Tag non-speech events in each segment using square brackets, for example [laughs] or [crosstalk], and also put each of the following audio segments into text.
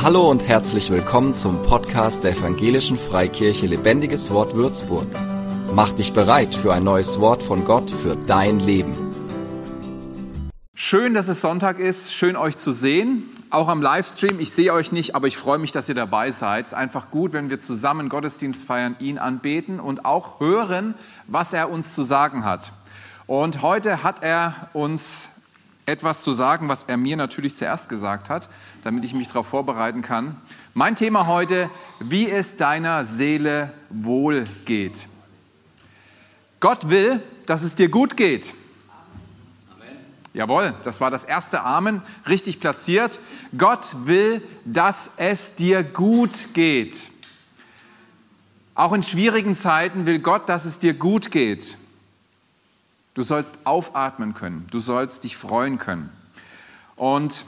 Hallo und herzlich willkommen zum Podcast der Evangelischen Freikirche Lebendiges Wort Würzburg. Mach dich bereit für ein neues Wort von Gott für dein Leben. Schön, dass es Sonntag ist, schön euch zu sehen, auch am Livestream. Ich sehe euch nicht, aber ich freue mich, dass ihr dabei seid. Es ist einfach gut, wenn wir zusammen Gottesdienst feiern, ihn anbeten und auch hören, was er uns zu sagen hat. Und heute hat er uns etwas zu sagen, was er mir natürlich zuerst gesagt hat, damit ich mich darauf vorbereiten kann. Mein Thema heute, wie es deiner Seele wohl geht. Gott will, dass es dir gut geht. Amen. Jawohl, das war das erste Amen, richtig platziert. Gott will, dass es dir gut geht. Auch in schwierigen Zeiten will Gott, dass es dir gut geht. Du sollst aufatmen können. Du sollst dich freuen können. Und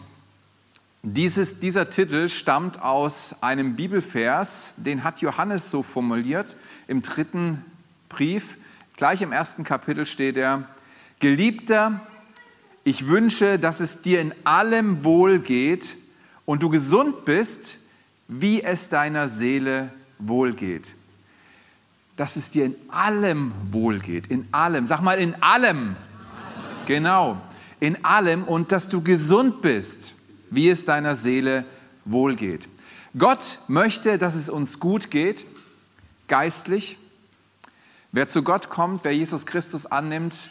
dieses, dieser Titel stammt aus einem Bibelvers, den hat Johannes so formuliert im dritten Brief. Gleich im ersten Kapitel steht er, Geliebter, ich wünsche, dass es dir in allem wohl geht und du gesund bist, wie es deiner Seele wohl geht dass es dir in allem wohlgeht. In allem. Sag mal, in allem. Genau. In allem und dass du gesund bist, wie es deiner Seele wohlgeht. Gott möchte, dass es uns gut geht, geistlich. Wer zu Gott kommt, wer Jesus Christus annimmt,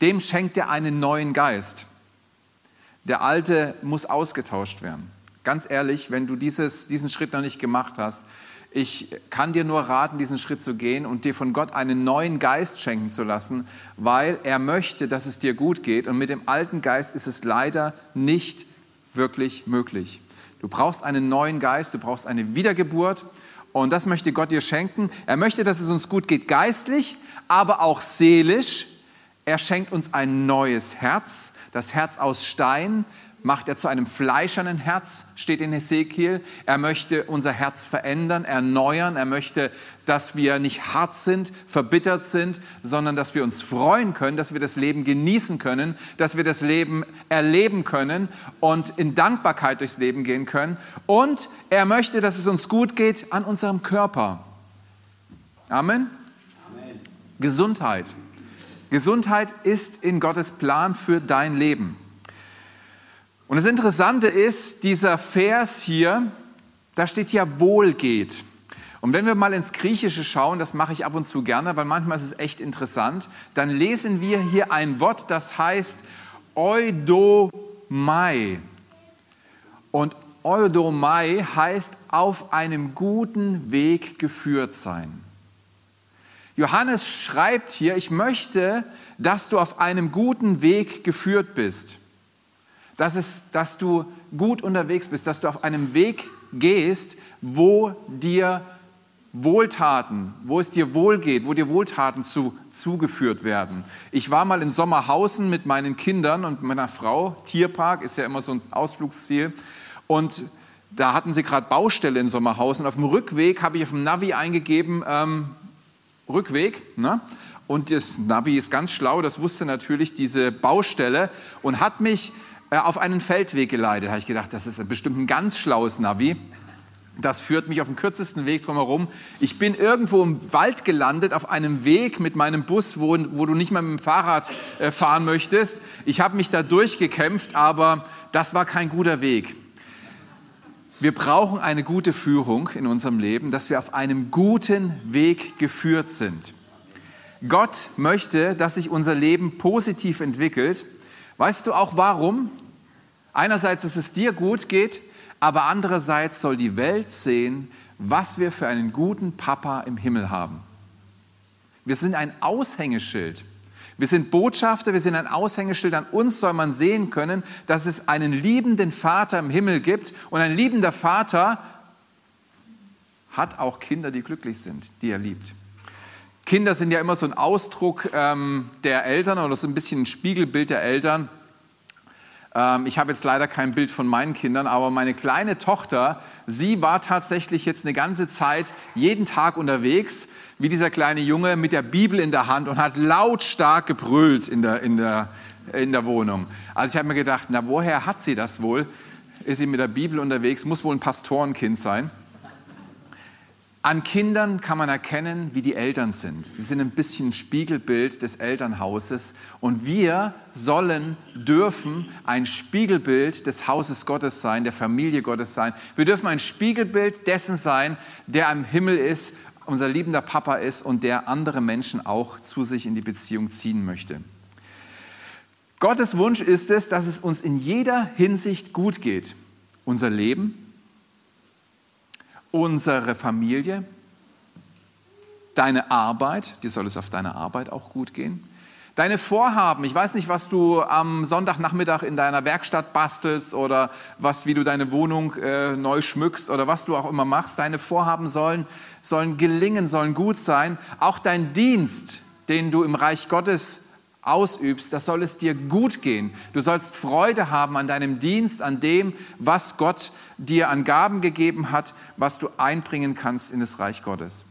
dem schenkt er einen neuen Geist. Der alte muss ausgetauscht werden. Ganz ehrlich, wenn du dieses, diesen Schritt noch nicht gemacht hast, ich kann dir nur raten, diesen Schritt zu gehen und dir von Gott einen neuen Geist schenken zu lassen, weil er möchte, dass es dir gut geht. Und mit dem alten Geist ist es leider nicht wirklich möglich. Du brauchst einen neuen Geist, du brauchst eine Wiedergeburt. Und das möchte Gott dir schenken. Er möchte, dass es uns gut geht, geistlich, aber auch seelisch. Er schenkt uns ein neues Herz, das Herz aus Stein, macht er zu einem fleischernen Herz, steht in Hesekiel. Er möchte unser Herz verändern, erneuern. Er möchte, dass wir nicht hart sind, verbittert sind, sondern dass wir uns freuen können, dass wir das Leben genießen können, dass wir das Leben erleben können und in Dankbarkeit durchs Leben gehen können. Und er möchte, dass es uns gut geht an unserem Körper. Amen. Amen. Gesundheit. Gesundheit ist in Gottes Plan für dein Leben. Und das Interessante ist, dieser Vers hier, da steht ja wohlgeht. Und wenn wir mal ins Griechische schauen, das mache ich ab und zu gerne, weil manchmal ist es echt interessant, dann lesen wir hier ein Wort, das heißt Eudomai. Und Eudomai heißt auf einem guten Weg geführt sein. Johannes schreibt hier, ich möchte, dass du auf einem guten Weg geführt bist dass, es, dass du gut unterwegs bist, dass du auf einem Weg gehst, wo dir Wohltaten, wo es dir wohlgeht, wo dir Wohltaten zu, zugeführt werden. Ich war mal in Sommerhausen mit meinen Kindern und meiner Frau. Tierpark ist ja immer so ein Ausflugsziel. Und da hatten sie gerade Baustelle in Sommerhausen. Auf dem Rückweg habe ich auf dem Navi eingegeben, ähm, Rückweg. Ne? Und das Navi ist ganz schlau, das wusste natürlich diese Baustelle und hat mich auf einen Feldweg geleitet. Da habe ich gedacht, das ist bestimmt ein ganz schlaues Navi. Das führt mich auf dem kürzesten Weg drumherum. Ich bin irgendwo im Wald gelandet, auf einem Weg mit meinem Bus, wo, wo du nicht mal mit dem Fahrrad äh, fahren möchtest. Ich habe mich da durchgekämpft, aber das war kein guter Weg. Wir brauchen eine gute Führung in unserem Leben, dass wir auf einem guten Weg geführt sind. Gott möchte, dass sich unser Leben positiv entwickelt. Weißt du auch warum? Einerseits, dass es dir gut geht, aber andererseits soll die Welt sehen, was wir für einen guten Papa im Himmel haben. Wir sind ein Aushängeschild. Wir sind Botschafter, wir sind ein Aushängeschild. An uns soll man sehen können, dass es einen liebenden Vater im Himmel gibt. Und ein liebender Vater hat auch Kinder, die glücklich sind, die er liebt. Kinder sind ja immer so ein Ausdruck ähm, der Eltern oder so ein bisschen ein Spiegelbild der Eltern. Ähm, ich habe jetzt leider kein Bild von meinen Kindern, aber meine kleine Tochter, sie war tatsächlich jetzt eine ganze Zeit jeden Tag unterwegs, wie dieser kleine Junge mit der Bibel in der Hand und hat lautstark gebrüllt in der, in der, in der Wohnung. Also ich habe mir gedacht, na woher hat sie das wohl? ist sie mit der Bibel unterwegs, muss wohl ein Pastorenkind sein. An Kindern kann man erkennen, wie die Eltern sind. Sie sind ein bisschen ein Spiegelbild des Elternhauses und wir sollen, dürfen ein Spiegelbild des Hauses Gottes sein, der Familie Gottes sein. Wir dürfen ein Spiegelbild dessen sein, der am Himmel ist, unser liebender Papa ist und der andere Menschen auch zu sich in die Beziehung ziehen möchte. Gottes Wunsch ist es, dass es uns in jeder Hinsicht gut geht. Unser Leben, unsere Familie, deine Arbeit, dir soll es auf deiner Arbeit auch gut gehen. Deine Vorhaben, ich weiß nicht, was du am Sonntagnachmittag in deiner Werkstatt bastelst oder was, wie du deine Wohnung äh, neu schmückst oder was du auch immer machst. Deine Vorhaben sollen, sollen gelingen, sollen gut sein. Auch dein Dienst, den du im Reich Gottes ausübst, das soll es dir gut gehen. Du sollst Freude haben an deinem Dienst, an dem, was Gott dir an Gaben gegeben hat, was du einbringen kannst in das Reich Gottes.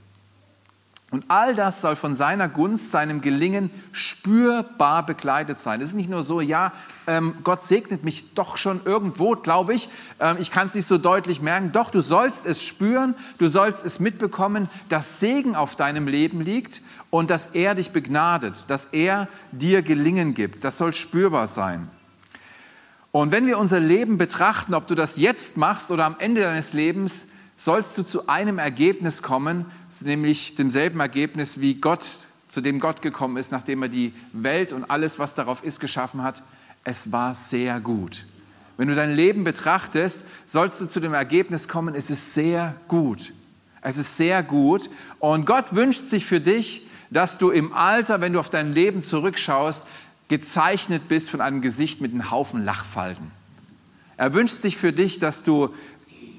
Und all das soll von seiner Gunst, seinem Gelingen spürbar begleitet sein. Es ist nicht nur so, ja, ähm, Gott segnet mich doch schon irgendwo, glaube ich. Ähm, ich kann es nicht so deutlich merken. Doch, du sollst es spüren, du sollst es mitbekommen, dass Segen auf deinem Leben liegt und dass er dich begnadet, dass er dir Gelingen gibt. Das soll spürbar sein. Und wenn wir unser Leben betrachten, ob du das jetzt machst oder am Ende deines Lebens, sollst du zu einem Ergebnis kommen, nämlich demselben Ergebnis, wie Gott, zu dem Gott gekommen ist, nachdem er die Welt und alles, was darauf ist, geschaffen hat. Es war sehr gut. Wenn du dein Leben betrachtest, sollst du zu dem Ergebnis kommen, es ist sehr gut. Es ist sehr gut. Und Gott wünscht sich für dich, dass du im Alter, wenn du auf dein Leben zurückschaust, gezeichnet bist von einem Gesicht mit einem Haufen Lachfalten. Er wünscht sich für dich, dass du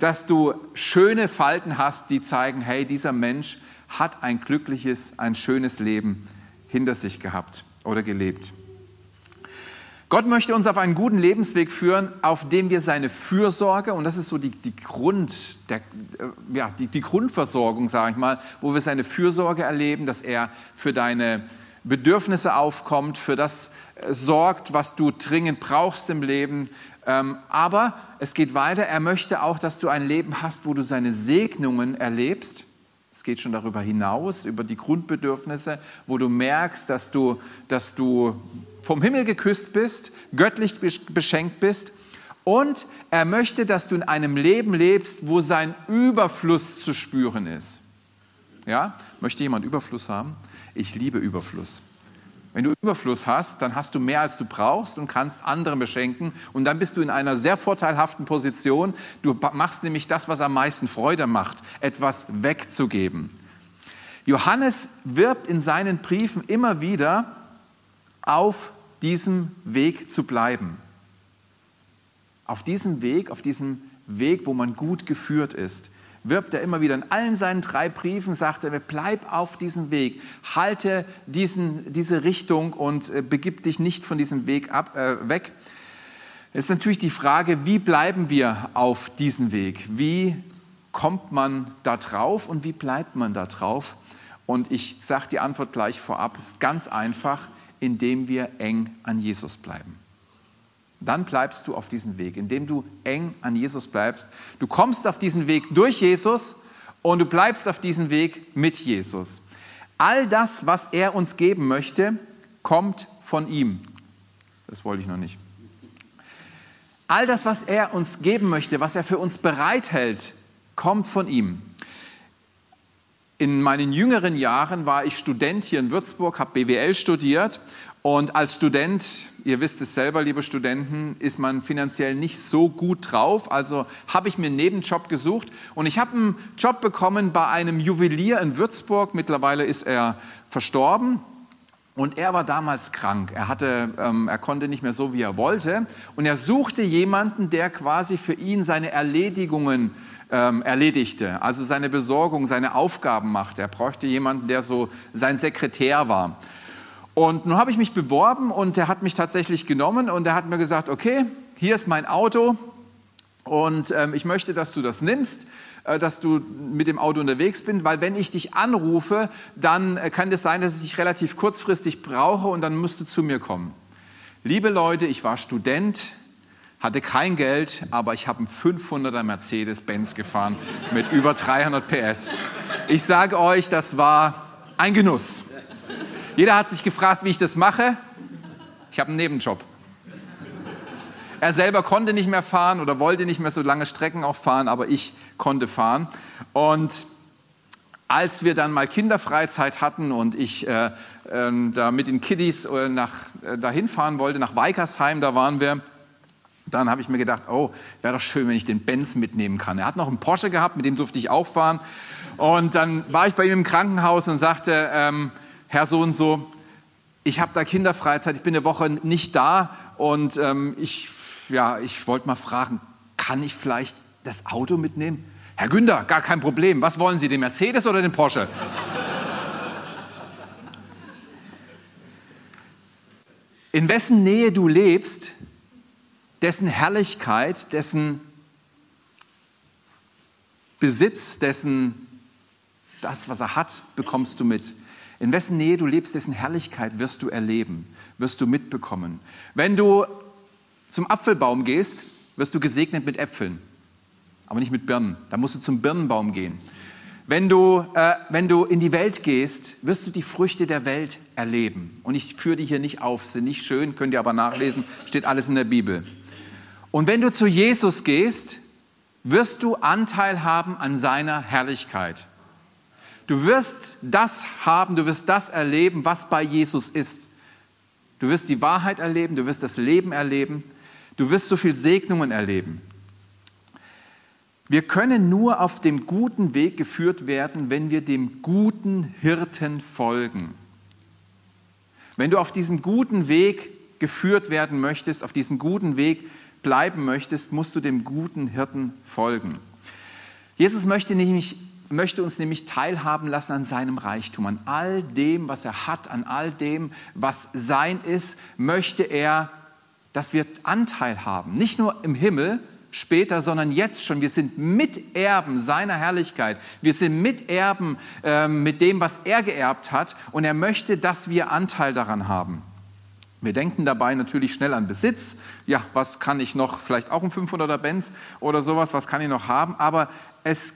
dass du schöne Falten hast, die zeigen, hey, dieser Mensch hat ein glückliches, ein schönes Leben hinter sich gehabt oder gelebt. Gott möchte uns auf einen guten Lebensweg führen, auf dem wir seine Fürsorge, und das ist so die, die, Grund, der, äh, ja, die, die Grundversorgung, sage ich mal, wo wir seine Fürsorge erleben, dass er für deine Bedürfnisse aufkommt, für das äh, sorgt, was du dringend brauchst im Leben, ähm, aber es geht weiter. Er möchte auch, dass du ein Leben hast, wo du seine Segnungen erlebst. Es geht schon darüber hinaus, über die Grundbedürfnisse, wo du merkst, dass du, dass du vom Himmel geküsst bist, göttlich beschenkt bist. Und er möchte, dass du in einem Leben lebst, wo sein Überfluss zu spüren ist. Ja? Möchte jemand Überfluss haben? Ich liebe Überfluss. Wenn du Überfluss hast, dann hast du mehr, als du brauchst und kannst andere beschenken. Und dann bist du in einer sehr vorteilhaften Position. Du machst nämlich das, was am meisten Freude macht, etwas wegzugeben. Johannes wirbt in seinen Briefen immer wieder, auf diesem Weg zu bleiben. Auf diesem Weg, auf diesem Weg, wo man gut geführt ist wirbt er immer wieder. In allen seinen drei Briefen sagt er, bleib auf diesem Weg, halte diesen, diese Richtung und äh, begib dich nicht von diesem Weg ab, äh, weg. Es ist natürlich die Frage, wie bleiben wir auf diesem Weg? Wie kommt man da drauf und wie bleibt man da drauf? Und ich sage die Antwort gleich vorab, es ist ganz einfach, indem wir eng an Jesus bleiben dann bleibst du auf diesem Weg, indem du eng an Jesus bleibst. Du kommst auf diesen Weg durch Jesus und du bleibst auf diesem Weg mit Jesus. All das, was er uns geben möchte, kommt von ihm. Das wollte ich noch nicht. All das, was er uns geben möchte, was er für uns bereithält, kommt von ihm. In meinen jüngeren Jahren war ich Student hier in Würzburg, habe BWL studiert und als Student, ihr wisst es selber, liebe Studenten, ist man finanziell nicht so gut drauf. Also habe ich mir einen Nebenjob gesucht und ich habe einen Job bekommen bei einem Juwelier in Würzburg. Mittlerweile ist er verstorben. Und er war damals krank. Er, hatte, ähm, er konnte nicht mehr so, wie er wollte. Und er suchte jemanden, der quasi für ihn seine Erledigungen ähm, erledigte, also seine Besorgung, seine Aufgaben machte. Er bräuchte jemanden, der so sein Sekretär war. Und nun habe ich mich beworben und er hat mich tatsächlich genommen und er hat mir gesagt, okay, hier ist mein Auto und ähm, ich möchte, dass du das nimmst, äh, dass du mit dem Auto unterwegs bist, weil wenn ich dich anrufe, dann äh, kann es sein, dass ich dich relativ kurzfristig brauche und dann musst du zu mir kommen. Liebe Leute, ich war Student, hatte kein Geld, aber ich habe einen 500er Mercedes-Benz gefahren mit über 300 PS. Ich sage euch, das war ein Genuss. Jeder hat sich gefragt, wie ich das mache. Ich habe einen Nebenjob. Er selber konnte nicht mehr fahren oder wollte nicht mehr so lange Strecken auch fahren, aber ich konnte fahren. Und als wir dann mal Kinderfreizeit hatten und ich äh, äh, da mit den Kiddies äh, nach, äh, dahin fahren wollte, nach Weikersheim, da waren wir, dann habe ich mir gedacht, oh, wäre doch schön, wenn ich den Benz mitnehmen kann. Er hat noch einen Porsche gehabt, mit dem durfte ich auch fahren. Und dann war ich bei ihm im Krankenhaus und sagte, ähm, Herr so und so, ich habe da Kinderfreizeit, ich bin eine Woche nicht da und ähm, ich, ja, ich wollte mal fragen, kann ich vielleicht das Auto mitnehmen? Herr Günther, gar kein Problem. Was wollen Sie, den Mercedes oder den Porsche? [laughs] In wessen Nähe du lebst, dessen Herrlichkeit, dessen Besitz, dessen das, was er hat, bekommst du mit. In wessen Nähe du lebst, dessen Herrlichkeit wirst du erleben, wirst du mitbekommen. Wenn du zum Apfelbaum gehst, wirst du gesegnet mit Äpfeln, aber nicht mit Birnen. Da musst du zum Birnenbaum gehen. Wenn du, äh, wenn du in die Welt gehst, wirst du die Früchte der Welt erleben. Und ich führe die hier nicht auf, sind nicht schön, könnt ihr aber nachlesen, steht alles in der Bibel. Und wenn du zu Jesus gehst, wirst du Anteil haben an seiner Herrlichkeit. Du wirst das haben, du wirst das erleben, was bei Jesus ist. Du wirst die Wahrheit erleben, du wirst das Leben erleben, du wirst so viel Segnungen erleben. Wir können nur auf dem guten Weg geführt werden, wenn wir dem guten Hirten folgen. Wenn du auf diesen guten Weg geführt werden möchtest, auf diesen guten Weg bleiben möchtest, musst du dem guten Hirten folgen. Jesus möchte nämlich möchte uns nämlich teilhaben lassen an seinem Reichtum, an all dem, was er hat, an all dem, was sein ist, möchte er, dass wir Anteil haben. Nicht nur im Himmel später, sondern jetzt schon. Wir sind Miterben seiner Herrlichkeit. Wir sind Miterben äh, mit dem, was er geerbt hat. Und er möchte, dass wir Anteil daran haben. Wir denken dabei natürlich schnell an Besitz. Ja, was kann ich noch? Vielleicht auch ein 500er Benz oder sowas. Was kann ich noch haben? Aber es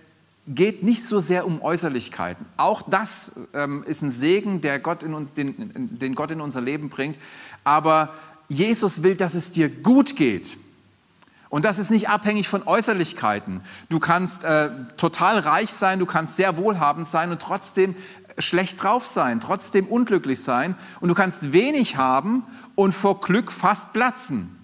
geht nicht so sehr um Äußerlichkeiten. Auch das ähm, ist ein Segen, der Gott in uns, den, den Gott in unser Leben bringt. Aber Jesus will, dass es dir gut geht. Und das ist nicht abhängig von Äußerlichkeiten. Du kannst äh, total reich sein, du kannst sehr wohlhabend sein und trotzdem schlecht drauf sein, trotzdem unglücklich sein. Und du kannst wenig haben und vor Glück fast platzen.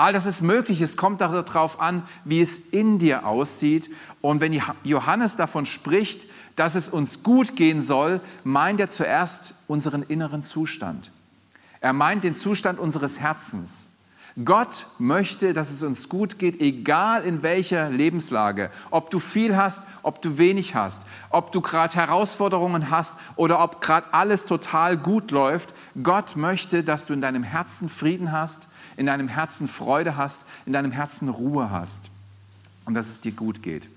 All das ist möglich. Es kommt darauf an, wie es in dir aussieht. Und wenn Johannes davon spricht, dass es uns gut gehen soll, meint er zuerst unseren inneren Zustand. Er meint den Zustand unseres Herzens. Gott möchte, dass es uns gut geht, egal in welcher Lebenslage. Ob du viel hast, ob du wenig hast, ob du gerade Herausforderungen hast oder ob gerade alles total gut läuft. Gott möchte, dass du in deinem Herzen Frieden hast in deinem Herzen Freude hast, in deinem Herzen Ruhe hast und dass es dir gut geht.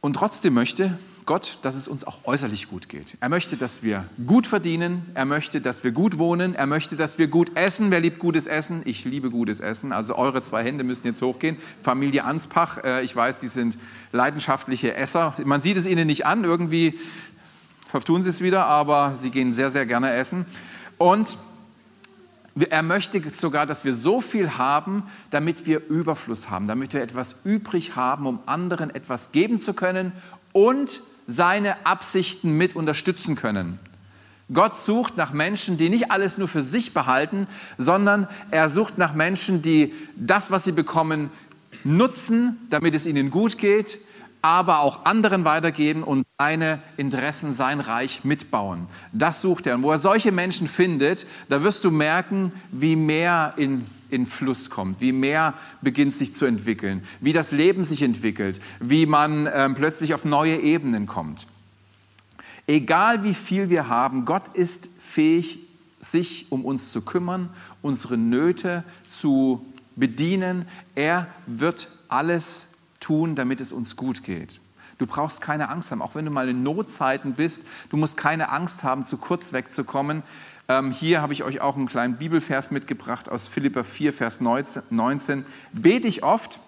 Und trotzdem möchte Gott, dass es uns auch äußerlich gut geht. Er möchte, dass wir gut verdienen, er möchte, dass wir gut wohnen, er möchte, dass wir gut essen. Wer liebt gutes Essen? Ich liebe gutes Essen. Also eure zwei Hände müssen jetzt hochgehen. Familie Anspach, äh, ich weiß, die sind leidenschaftliche Esser. Man sieht es ihnen nicht an, irgendwie vertun sie es wieder, aber sie gehen sehr, sehr gerne essen. Und er möchte sogar, dass wir so viel haben, damit wir Überfluss haben, damit wir etwas übrig haben, um anderen etwas geben zu können und seine Absichten mit unterstützen können. Gott sucht nach Menschen, die nicht alles nur für sich behalten, sondern er sucht nach Menschen, die das, was sie bekommen, nutzen, damit es ihnen gut geht, aber auch anderen weitergeben und seine Interessen, sein Reich mitbauen. Das sucht er. Und wo er solche Menschen findet, da wirst du merken, wie mehr in, in Fluss kommt, wie mehr beginnt sich zu entwickeln, wie das Leben sich entwickelt, wie man äh, plötzlich auf neue Ebenen kommt. Egal wie viel wir haben, Gott ist fähig, sich um uns zu kümmern, unsere Nöte zu bedienen. Er wird alles tun, damit es uns gut geht. Du brauchst keine Angst haben, auch wenn du mal in Notzeiten bist. Du musst keine Angst haben, zu kurz wegzukommen. Ähm, hier habe ich euch auch einen kleinen Bibelvers mitgebracht aus Philippa 4, Vers 19. Bete ich oft,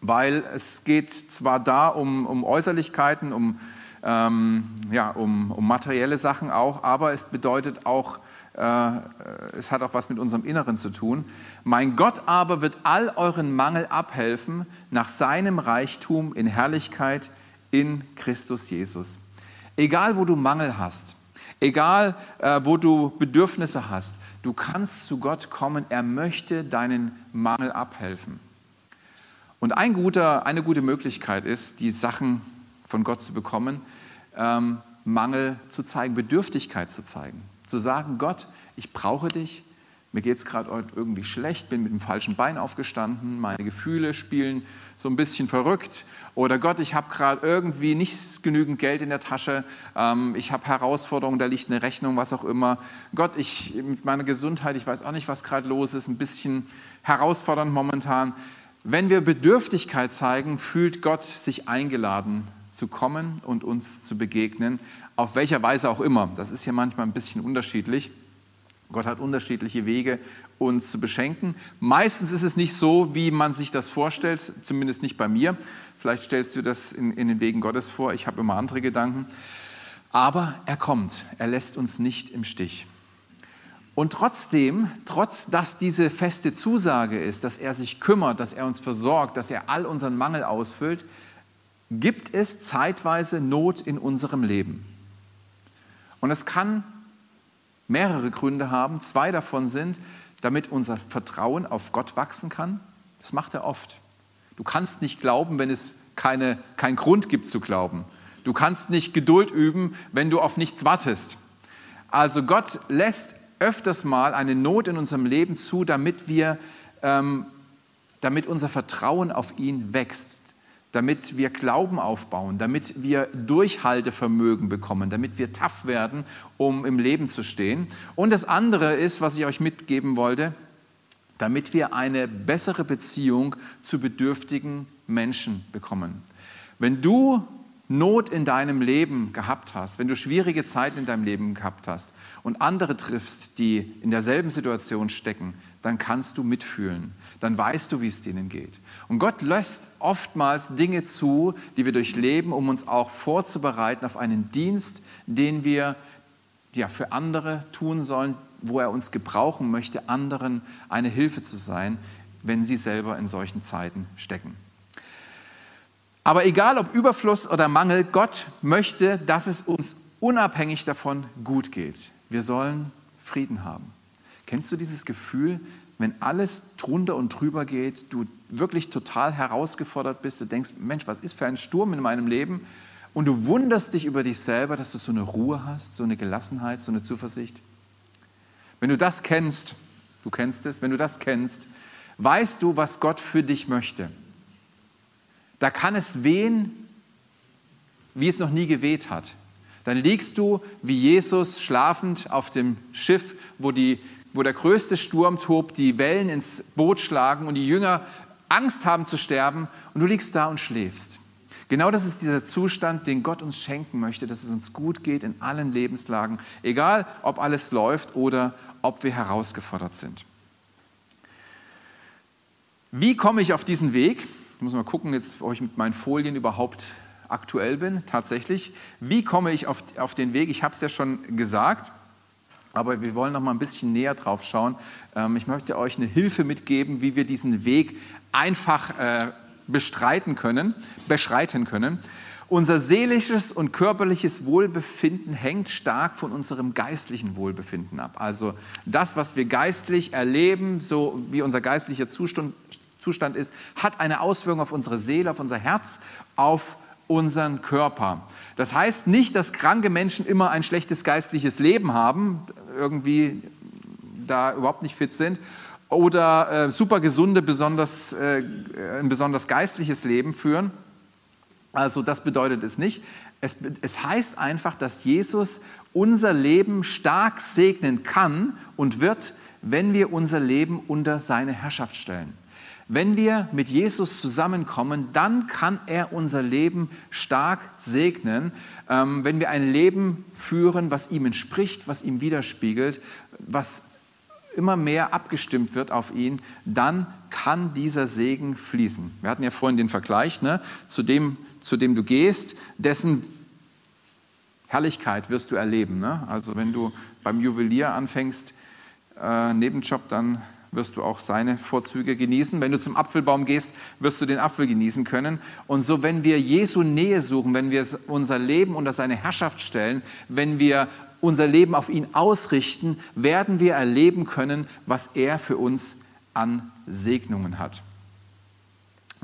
weil es geht zwar da um, um Äußerlichkeiten, um, ähm, ja, um, um materielle Sachen auch, aber es bedeutet auch, es hat auch was mit unserem Inneren zu tun. Mein Gott aber wird all euren Mangel abhelfen nach seinem Reichtum in Herrlichkeit in Christus Jesus. Egal, wo du Mangel hast, egal, äh, wo du Bedürfnisse hast, du kannst zu Gott kommen. Er möchte deinen Mangel abhelfen. Und ein guter, eine gute Möglichkeit ist, die Sachen von Gott zu bekommen, ähm, Mangel zu zeigen, Bedürftigkeit zu zeigen. Zu sagen, Gott, ich brauche dich, mir geht es gerade irgendwie schlecht, bin mit dem falschen Bein aufgestanden, meine Gefühle spielen so ein bisschen verrückt. Oder Gott, ich habe gerade irgendwie nicht genügend Geld in der Tasche, ähm, ich habe Herausforderungen, da liegt eine Rechnung, was auch immer. Gott, ich mit meiner Gesundheit, ich weiß auch nicht, was gerade los ist, ein bisschen herausfordernd momentan. Wenn wir Bedürftigkeit zeigen, fühlt Gott sich eingeladen zu kommen und uns zu begegnen, auf welcher Weise auch immer. Das ist ja manchmal ein bisschen unterschiedlich. Gott hat unterschiedliche Wege, uns zu beschenken. Meistens ist es nicht so, wie man sich das vorstellt, zumindest nicht bei mir. Vielleicht stellst du das in, in den Wegen Gottes vor. Ich habe immer andere Gedanken. Aber er kommt. Er lässt uns nicht im Stich. Und trotzdem, trotz dass diese feste Zusage ist, dass er sich kümmert, dass er uns versorgt, dass er all unseren Mangel ausfüllt, gibt es zeitweise Not in unserem Leben. Und es kann mehrere Gründe haben. Zwei davon sind, damit unser Vertrauen auf Gott wachsen kann. Das macht er oft. Du kannst nicht glauben, wenn es keine, keinen Grund gibt zu glauben. Du kannst nicht Geduld üben, wenn du auf nichts wartest. Also Gott lässt öfters mal eine Not in unserem Leben zu, damit wir, ähm, damit unser Vertrauen auf ihn wächst damit wir Glauben aufbauen, damit wir Durchhaltevermögen bekommen, damit wir tough werden, um im Leben zu stehen. Und das andere ist, was ich euch mitgeben wollte, damit wir eine bessere Beziehung zu bedürftigen Menschen bekommen. Wenn du Not in deinem Leben gehabt hast, wenn du schwierige Zeiten in deinem Leben gehabt hast und andere triffst, die in derselben Situation stecken, dann kannst du mitfühlen dann weißt du, wie es denen geht. Und Gott lässt oftmals Dinge zu, die wir durchleben, um uns auch vorzubereiten auf einen Dienst, den wir ja, für andere tun sollen, wo er uns gebrauchen möchte, anderen eine Hilfe zu sein, wenn sie selber in solchen Zeiten stecken. Aber egal ob Überfluss oder Mangel, Gott möchte, dass es uns unabhängig davon gut geht. Wir sollen Frieden haben. Kennst du dieses Gefühl, wenn alles drunter und drüber geht, du wirklich total herausgefordert bist, du denkst, Mensch, was ist für ein Sturm in meinem Leben? Und du wunderst dich über dich selber, dass du so eine Ruhe hast, so eine Gelassenheit, so eine Zuversicht. Wenn du das kennst, du kennst es, wenn du das kennst, weißt du, was Gott für dich möchte. Da kann es wehen, wie es noch nie geweht hat. Dann liegst du wie Jesus schlafend auf dem Schiff, wo die wo der größte Sturm tobt, die Wellen ins Boot schlagen und die Jünger Angst haben zu sterben und du liegst da und schläfst. Genau das ist dieser Zustand, den Gott uns schenken möchte, dass es uns gut geht in allen Lebenslagen, egal ob alles läuft oder ob wir herausgefordert sind. Wie komme ich auf diesen Weg? Ich muss mal gucken, jetzt, ob ich mit meinen Folien überhaupt aktuell bin, tatsächlich. Wie komme ich auf, auf den Weg? Ich habe es ja schon gesagt. Aber wir wollen noch mal ein bisschen näher drauf schauen. Ähm, ich möchte euch eine Hilfe mitgeben, wie wir diesen Weg einfach äh, bestreiten können, beschreiten können. Unser seelisches und körperliches Wohlbefinden hängt stark von unserem geistlichen Wohlbefinden ab. Also das, was wir geistlich erleben, so wie unser geistlicher Zustand, Zustand ist, hat eine Auswirkung auf unsere Seele, auf unser Herz, auf unseren Körper. Das heißt nicht, dass kranke Menschen immer ein schlechtes geistliches Leben haben, irgendwie da überhaupt nicht fit sind, oder äh, super gesunde, besonders, äh, ein besonders geistliches Leben führen. Also das bedeutet es nicht. Es, es heißt einfach, dass Jesus unser Leben stark segnen kann und wird, wenn wir unser Leben unter seine Herrschaft stellen. Wenn wir mit Jesus zusammenkommen, dann kann er unser Leben stark segnen, wenn wir ein Leben führen, was ihm entspricht, was ihm widerspiegelt, was immer mehr abgestimmt wird auf ihn, dann kann dieser Segen fließen. Wir hatten ja vorhin den Vergleich, ne? zu, dem, zu dem du gehst, dessen Herrlichkeit wirst du erleben. Ne? Also wenn du beim Juwelier anfängst, äh, Nebenjob, dann wirst du auch seine Vorzüge genießen. Wenn du zum Apfelbaum gehst, wirst du den Apfel genießen können. Und so, wenn wir Jesu Nähe suchen, wenn wir unser Leben unter seine Herrschaft stellen, wenn wir unser Leben auf ihn ausrichten, werden wir erleben können, was er für uns an Segnungen hat.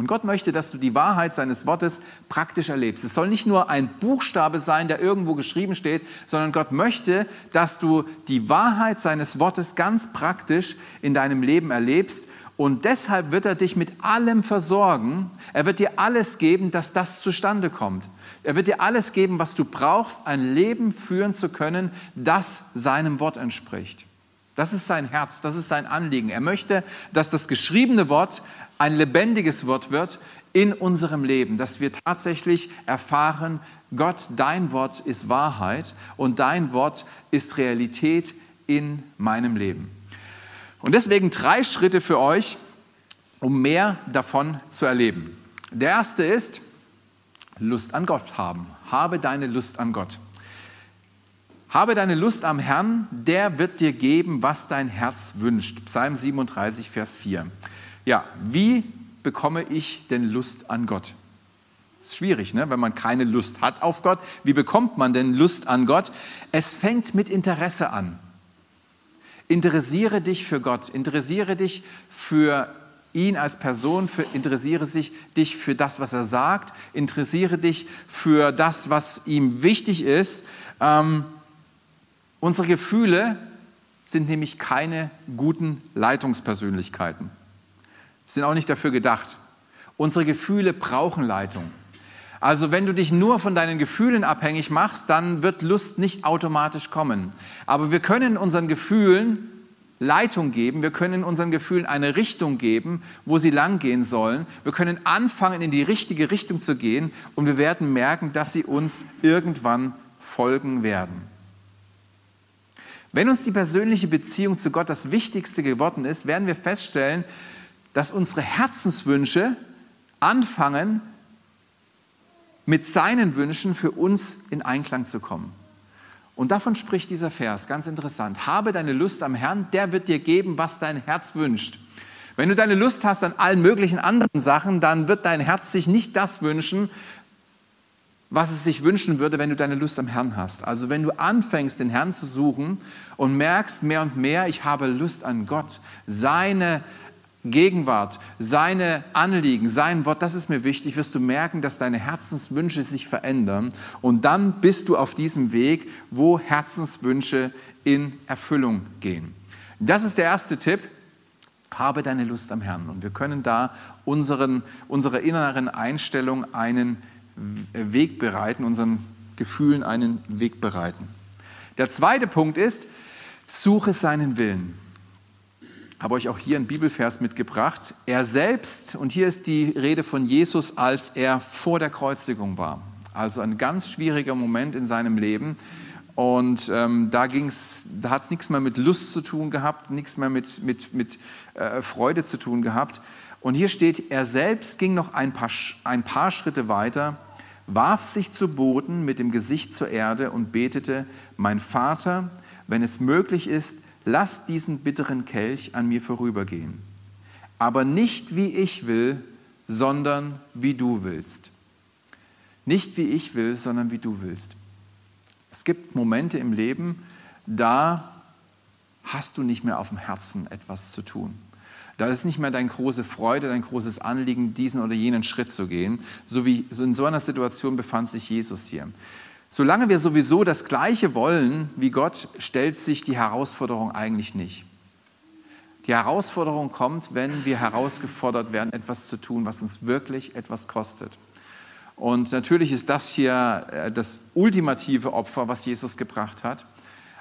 Und Gott möchte, dass du die Wahrheit seines Wortes praktisch erlebst. Es soll nicht nur ein Buchstabe sein, der irgendwo geschrieben steht, sondern Gott möchte, dass du die Wahrheit seines Wortes ganz praktisch in deinem Leben erlebst. Und deshalb wird er dich mit allem versorgen. Er wird dir alles geben, dass das zustande kommt. Er wird dir alles geben, was du brauchst, ein Leben führen zu können, das seinem Wort entspricht. Das ist sein Herz, das ist sein Anliegen. Er möchte, dass das geschriebene Wort ein lebendiges Wort wird in unserem Leben, dass wir tatsächlich erfahren, Gott, dein Wort ist Wahrheit und dein Wort ist Realität in meinem Leben. Und deswegen drei Schritte für euch, um mehr davon zu erleben. Der erste ist, Lust an Gott haben. Habe deine Lust an Gott. Habe deine Lust am Herrn, der wird dir geben, was dein Herz wünscht. Psalm 37, Vers 4. Ja, wie bekomme ich denn Lust an Gott? Ist schwierig, ne? wenn man keine Lust hat auf Gott. Wie bekommt man denn Lust an Gott? Es fängt mit Interesse an. Interessiere dich für Gott, interessiere dich für ihn als Person, für, interessiere sich, dich für das, was er sagt, interessiere dich für das, was ihm wichtig ist. Ähm, Unsere Gefühle sind nämlich keine guten Leitungspersönlichkeiten. Sie sind auch nicht dafür gedacht. Unsere Gefühle brauchen Leitung. Also wenn du dich nur von deinen Gefühlen abhängig machst, dann wird Lust nicht automatisch kommen. Aber wir können unseren Gefühlen Leitung geben, wir können unseren Gefühlen eine Richtung geben, wo sie langgehen sollen. Wir können anfangen, in die richtige Richtung zu gehen und wir werden merken, dass sie uns irgendwann folgen werden. Wenn uns die persönliche Beziehung zu Gott das Wichtigste geworden ist, werden wir feststellen, dass unsere Herzenswünsche anfangen, mit seinen Wünschen für uns in Einklang zu kommen. Und davon spricht dieser Vers, ganz interessant. Habe deine Lust am Herrn, der wird dir geben, was dein Herz wünscht. Wenn du deine Lust hast an allen möglichen anderen Sachen, dann wird dein Herz sich nicht das wünschen, was es sich wünschen würde, wenn du deine Lust am Herrn hast. Also wenn du anfängst, den Herrn zu suchen und merkst mehr und mehr, ich habe Lust an Gott, seine Gegenwart, seine Anliegen, sein Wort, das ist mir wichtig, wirst du merken, dass deine Herzenswünsche sich verändern. Und dann bist du auf diesem Weg, wo Herzenswünsche in Erfüllung gehen. Das ist der erste Tipp. Habe deine Lust am Herrn. Und wir können da unseren, unserer inneren Einstellung einen Weg bereiten, unseren Gefühlen einen Weg bereiten. Der zweite Punkt ist, suche seinen Willen. Habe euch auch hier einen Bibelvers mitgebracht. Er selbst, und hier ist die Rede von Jesus, als er vor der Kreuzigung war. Also ein ganz schwieriger Moment in seinem Leben. Und ähm, da, da hat es nichts mehr mit Lust zu tun gehabt, nichts mehr mit, mit, mit äh, Freude zu tun gehabt. Und hier steht, er selbst ging noch ein paar, ein paar Schritte weiter warf sich zu Boden mit dem Gesicht zur Erde und betete, mein Vater, wenn es möglich ist, lass diesen bitteren Kelch an mir vorübergehen. Aber nicht wie ich will, sondern wie du willst. Nicht wie ich will, sondern wie du willst. Es gibt Momente im Leben, da hast du nicht mehr auf dem Herzen etwas zu tun. Da ist nicht mehr deine große Freude, dein großes Anliegen, diesen oder jenen Schritt zu gehen. So wie in so einer Situation befand sich Jesus hier. Solange wir sowieso das Gleiche wollen wie Gott, stellt sich die Herausforderung eigentlich nicht. Die Herausforderung kommt, wenn wir herausgefordert werden, etwas zu tun, was uns wirklich etwas kostet. Und natürlich ist das hier äh, das ultimative Opfer, was Jesus gebracht hat.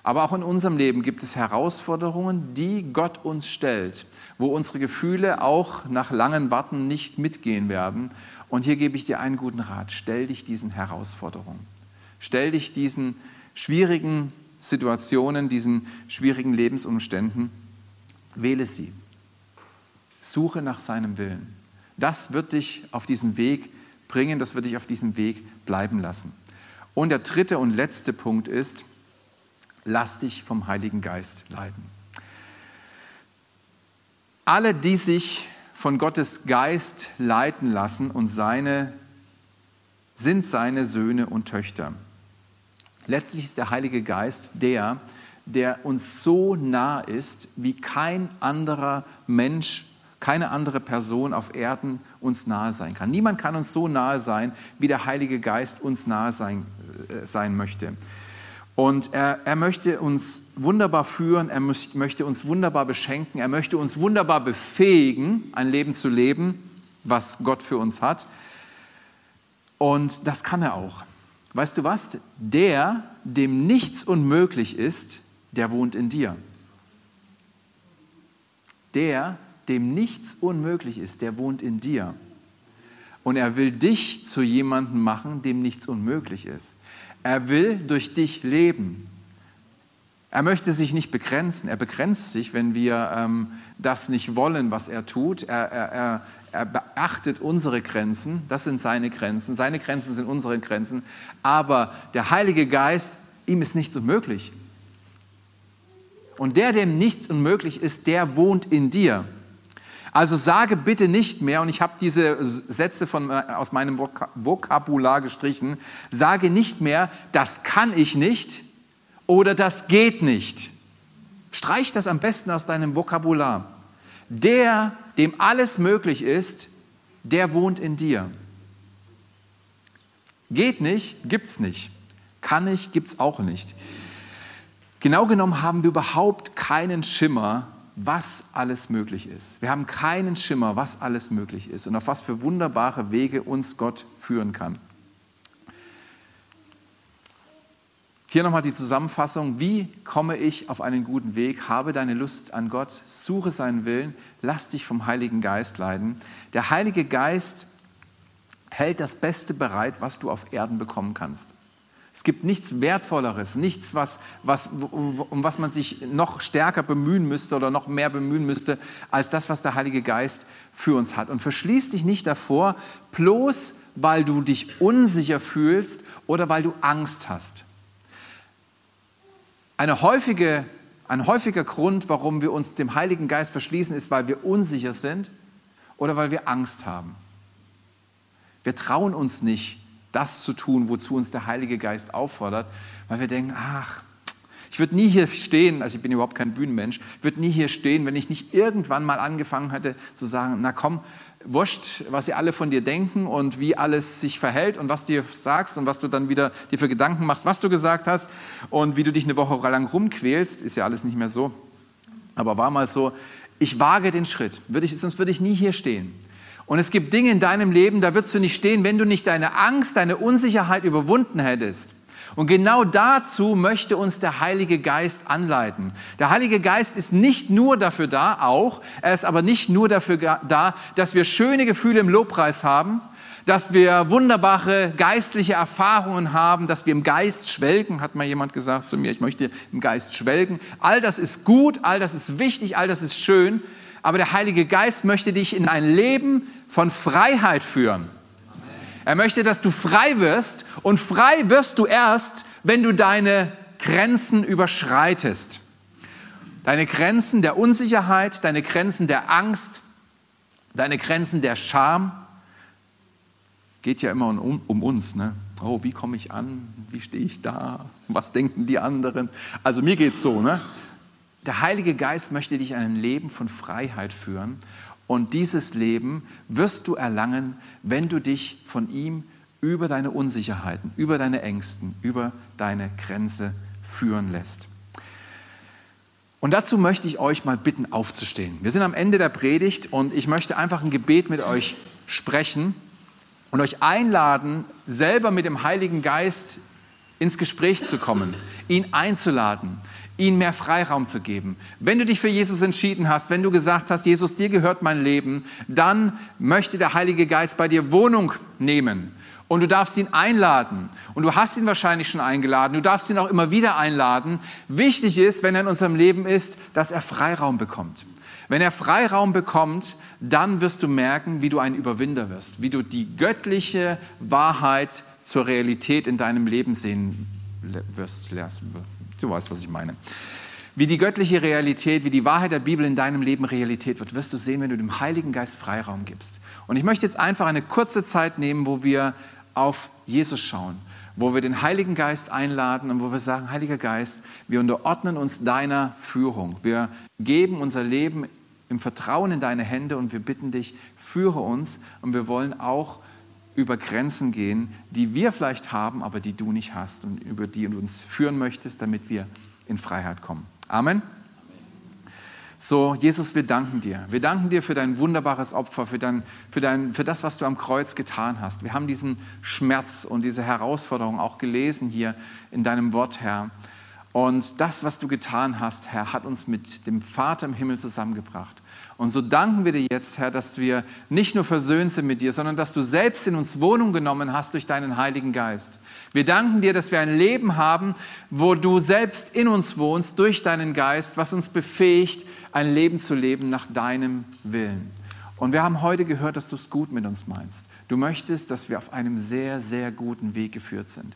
Aber auch in unserem Leben gibt es Herausforderungen, die Gott uns stellt, wo unsere Gefühle auch nach langen Warten nicht mitgehen werden. Und hier gebe ich dir einen guten Rat. Stell dich diesen Herausforderungen. Stell dich diesen schwierigen Situationen, diesen schwierigen Lebensumständen. Wähle sie. Suche nach seinem Willen. Das wird dich auf diesen Weg bringen, das wird dich auf diesem Weg bleiben lassen. Und der dritte und letzte Punkt ist, lass dich vom Heiligen Geist leiten. Alle, die sich von Gottes Geist leiten lassen und seine, sind seine Söhne und Töchter. Letztlich ist der Heilige Geist der, der uns so nah ist, wie kein anderer Mensch, keine andere Person auf Erden uns nahe sein kann. Niemand kann uns so nahe sein, wie der Heilige Geist uns nahe sein, äh, sein möchte. Und er, er möchte uns wunderbar führen, er möchte uns wunderbar beschenken, er möchte uns wunderbar befähigen, ein Leben zu leben, was Gott für uns hat. Und das kann er auch. Weißt du was? Der, dem nichts unmöglich ist, der wohnt in dir. Der, dem nichts unmöglich ist, der wohnt in dir. Und er will dich zu jemandem machen, dem nichts unmöglich ist. Er will durch dich leben. Er möchte sich nicht begrenzen. Er begrenzt sich, wenn wir ähm, das nicht wollen, was er tut. Er, er, er, er beachtet unsere Grenzen. Das sind seine Grenzen. Seine Grenzen sind unsere Grenzen. Aber der Heilige Geist, ihm ist nichts unmöglich. Und der, dem nichts unmöglich ist, der wohnt in dir. Also sage bitte nicht mehr, und ich habe diese Sätze von, äh, aus meinem Vokabular gestrichen, sage nicht mehr, das kann ich nicht oder das geht nicht. Streich das am besten aus deinem Vokabular. Der, dem alles möglich ist, der wohnt in dir. Geht nicht, gibt's nicht. Kann nicht, gibt's auch nicht. Genau genommen haben wir überhaupt keinen Schimmer, was alles möglich ist. Wir haben keinen Schimmer, was alles möglich ist und auf was für wunderbare Wege uns Gott führen kann. Hier nochmal die Zusammenfassung. Wie komme ich auf einen guten Weg? Habe deine Lust an Gott, suche seinen Willen, lass dich vom Heiligen Geist leiden. Der Heilige Geist hält das Beste bereit, was du auf Erden bekommen kannst. Es gibt nichts Wertvolleres, nichts, was, was, um was man sich noch stärker bemühen müsste oder noch mehr bemühen müsste, als das, was der Heilige Geist für uns hat. Und verschließ dich nicht davor, bloß weil du dich unsicher fühlst oder weil du Angst hast. Eine häufige, ein häufiger Grund, warum wir uns dem Heiligen Geist verschließen, ist, weil wir unsicher sind oder weil wir Angst haben. Wir trauen uns nicht, das zu tun, wozu uns der Heilige Geist auffordert, weil wir denken, ach, ich würde nie hier stehen, also ich bin überhaupt kein Bühnenmensch, würde nie hier stehen, wenn ich nicht irgendwann mal angefangen hätte zu sagen, na komm, wurscht, was sie alle von dir denken und wie alles sich verhält und was du sagst und was du dann wieder dir für Gedanken machst, was du gesagt hast und wie du dich eine Woche lang rumquälst, ist ja alles nicht mehr so, aber war mal so, ich wage den Schritt, würde ich, sonst würde ich nie hier stehen. Und es gibt Dinge in deinem Leben, da würdest du nicht stehen, wenn du nicht deine Angst, deine Unsicherheit überwunden hättest. Und genau dazu möchte uns der Heilige Geist anleiten. Der Heilige Geist ist nicht nur dafür da, auch, er ist aber nicht nur dafür da, dass wir schöne Gefühle im Lobpreis haben, dass wir wunderbare geistliche Erfahrungen haben, dass wir im Geist schwelgen, hat mal jemand gesagt zu mir, ich möchte im Geist schwelgen. All das ist gut, all das ist wichtig, all das ist schön, aber der Heilige Geist möchte dich in ein Leben von Freiheit führen. Er möchte, dass du frei wirst und frei wirst du erst, wenn du deine Grenzen überschreitest. Deine Grenzen der Unsicherheit, deine Grenzen der Angst, deine Grenzen der Scham. Geht ja immer um, um uns. Ne? Oh, wie komme ich an? Wie stehe ich da? Was denken die anderen? Also mir geht es so. Ne? Der Heilige Geist möchte dich in ein Leben von Freiheit führen. Und dieses Leben wirst du erlangen, wenn du dich von ihm über deine Unsicherheiten, über deine Ängsten, über deine Grenze führen lässt. Und dazu möchte ich euch mal bitten, aufzustehen. Wir sind am Ende der Predigt und ich möchte einfach ein Gebet mit euch sprechen und euch einladen, selber mit dem Heiligen Geist ins Gespräch zu kommen, ihn einzuladen, ihnen mehr Freiraum zu geben. Wenn du dich für Jesus entschieden hast, wenn du gesagt hast, Jesus, dir gehört mein Leben, dann möchte der Heilige Geist bei dir Wohnung nehmen. Und du darfst ihn einladen. Und du hast ihn wahrscheinlich schon eingeladen. Du darfst ihn auch immer wieder einladen. Wichtig ist, wenn er in unserem Leben ist, dass er Freiraum bekommt. Wenn er Freiraum bekommt, dann wirst du merken, wie du ein Überwinder wirst, wie du die göttliche Wahrheit zur Realität in deinem Leben sehen wirst. Du weißt, was ich meine. Wie die göttliche Realität, wie die Wahrheit der Bibel in deinem Leben Realität wird, wirst du sehen, wenn du dem Heiligen Geist Freiraum gibst. Und ich möchte jetzt einfach eine kurze Zeit nehmen, wo wir auf Jesus schauen, wo wir den Heiligen Geist einladen und wo wir sagen, Heiliger Geist, wir unterordnen uns deiner Führung. Wir geben unser Leben im Vertrauen in deine Hände und wir bitten dich, führe uns und wir wollen auch über Grenzen gehen, die wir vielleicht haben, aber die du nicht hast und über die du uns führen möchtest, damit wir in Freiheit kommen. Amen. So, Jesus, wir danken dir. Wir danken dir für dein wunderbares Opfer, für, dein, für, dein, für das, was du am Kreuz getan hast. Wir haben diesen Schmerz und diese Herausforderung auch gelesen hier in deinem Wort, Herr. Und das, was du getan hast, Herr, hat uns mit dem Vater im Himmel zusammengebracht. Und so danken wir dir jetzt, Herr, dass wir nicht nur versöhnt sind mit dir, sondern dass du selbst in uns Wohnung genommen hast durch deinen Heiligen Geist. Wir danken dir, dass wir ein Leben haben, wo du selbst in uns wohnst durch deinen Geist, was uns befähigt, ein Leben zu leben nach deinem Willen. Und wir haben heute gehört, dass du es gut mit uns meinst. Du möchtest, dass wir auf einem sehr, sehr guten Weg geführt sind.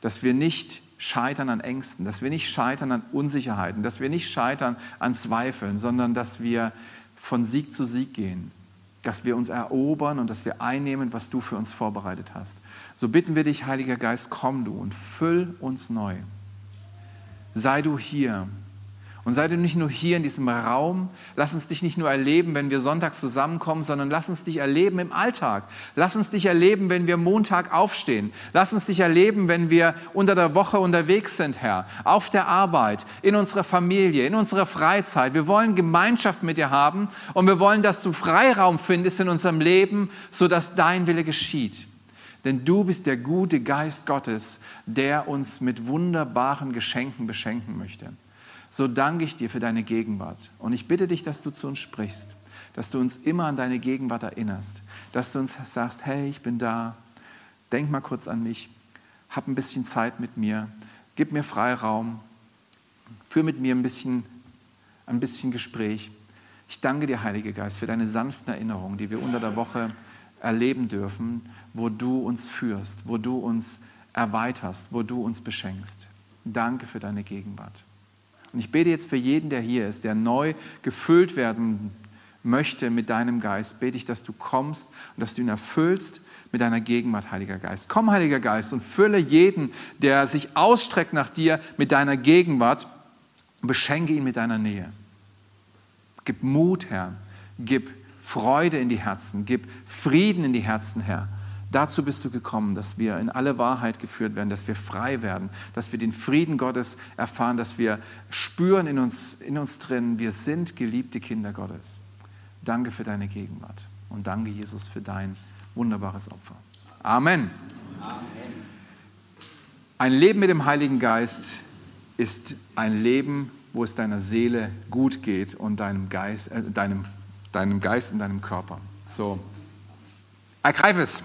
Dass wir nicht scheitern an Ängsten, dass wir nicht scheitern an Unsicherheiten, dass wir nicht scheitern an Zweifeln, sondern dass wir von Sieg zu Sieg gehen, dass wir uns erobern und dass wir einnehmen, was du für uns vorbereitet hast. So bitten wir dich, Heiliger Geist, komm du und füll uns neu. Sei du hier und sei du nicht nur hier in diesem Raum, lass uns dich nicht nur erleben, wenn wir sonntags zusammenkommen, sondern lass uns dich erleben im Alltag. Lass uns dich erleben, wenn wir Montag aufstehen. Lass uns dich erleben, wenn wir unter der Woche unterwegs sind, Herr, auf der Arbeit, in unserer Familie, in unserer Freizeit. Wir wollen Gemeinschaft mit dir haben und wir wollen, dass du Freiraum findest in unserem Leben, sodass dein Wille geschieht. Denn du bist der gute Geist Gottes, der uns mit wunderbaren Geschenken beschenken möchte so danke ich dir für deine Gegenwart. Und ich bitte dich, dass du zu uns sprichst, dass du uns immer an deine Gegenwart erinnerst, dass du uns sagst, hey, ich bin da, denk mal kurz an mich, hab ein bisschen Zeit mit mir, gib mir Freiraum, führ mit mir ein bisschen, ein bisschen Gespräch. Ich danke dir, Heiliger Geist, für deine sanften Erinnerungen, die wir unter der Woche erleben dürfen, wo du uns führst, wo du uns erweiterst, wo du uns beschenkst. Danke für deine Gegenwart. Und ich bete jetzt für jeden, der hier ist, der neu gefüllt werden möchte mit deinem Geist, bete ich, dass du kommst und dass du ihn erfüllst mit deiner Gegenwart, Heiliger Geist. Komm, Heiliger Geist, und fülle jeden, der sich ausstreckt nach dir, mit deiner Gegenwart und beschenke ihn mit deiner Nähe. Gib Mut, Herr. Gib Freude in die Herzen. Gib Frieden in die Herzen, Herr. Dazu bist du gekommen, dass wir in alle Wahrheit geführt werden, dass wir frei werden, dass wir den Frieden Gottes erfahren, dass wir spüren in uns, in uns drin, wir sind geliebte Kinder Gottes. Danke für deine Gegenwart und danke, Jesus, für dein wunderbares Opfer. Amen. Amen. Ein Leben mit dem Heiligen Geist ist ein Leben, wo es deiner Seele gut geht und deinem Geist, äh, deinem, deinem Geist und deinem Körper. So, ergreif es.